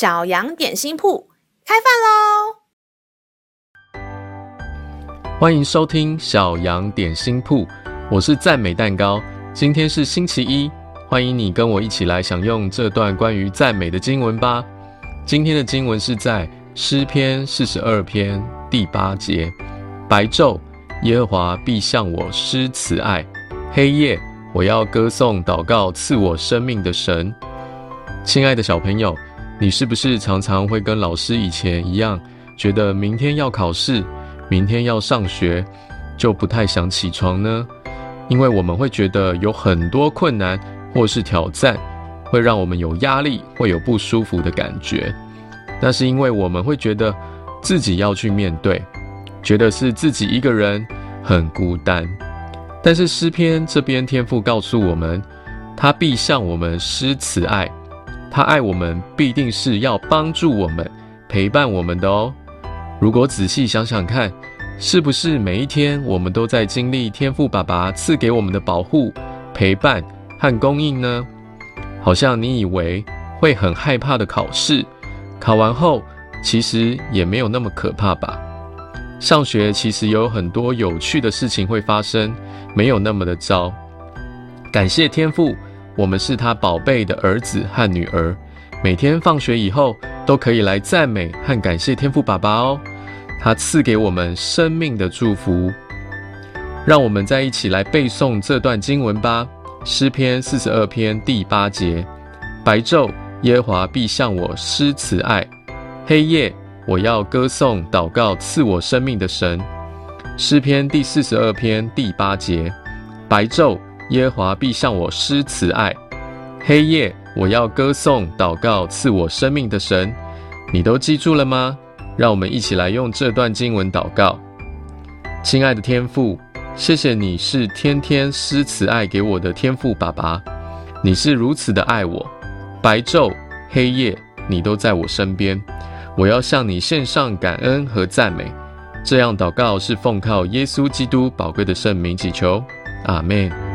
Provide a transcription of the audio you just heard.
小羊点心铺开饭喽！欢迎收听小羊点心铺，我是赞美蛋糕。今天是星期一，欢迎你跟我一起来享用这段关于赞美的经文吧。今天的经文是在诗篇四十二篇第八节：白昼，耶和华必向我施慈爱；黑夜，我要歌颂祷告赐我生命的神。亲爱的小朋友，你是不是常常会跟老师以前一样，觉得明天要考试，明天要上学，就不太想起床呢？因为我们会觉得有很多困难或是挑战，会让我们有压力，会有不舒服的感觉。那是因为我们会觉得自己要去面对，觉得是自己一个人很孤单。但是诗篇这边天父告诉我们，他必向我们施慈爱，他爱我们必定是要帮助我们、陪伴我们的哦。如果仔细想想看，是不是每一天我们都在经历天父爸爸赐给我们的保护、陪伴和供应呢？好像你以为会很害怕的考试，考完后其实也没有那么可怕吧？上学其实有很多有趣的事情会发生，没有那么的糟。感谢天父，我们是他宝贝的儿子和女儿，每天放学以后都可以来赞美和感谢天父爸爸哦，他赐给我们生命的祝福。让我们再一起来背诵这段经文吧，《诗篇》四十二篇第八节：白昼，耶和华必向我施慈爱；黑夜，我要歌颂祷告赐我生命的神，诗篇第四十二篇第八节：白昼，耶华必向我施慈爱；黑夜，我要歌颂祷告赐我生命的神。你都记住了吗？让我们一起来用这段经文祷告。亲爱的天父，谢谢你是天天施慈爱给我的天父爸爸，你是如此的爱我，白昼黑夜你都在我身边。我要向你献上感恩和赞美，这样祷告是奉靠耶稣基督宝贵的圣名祈求，阿门。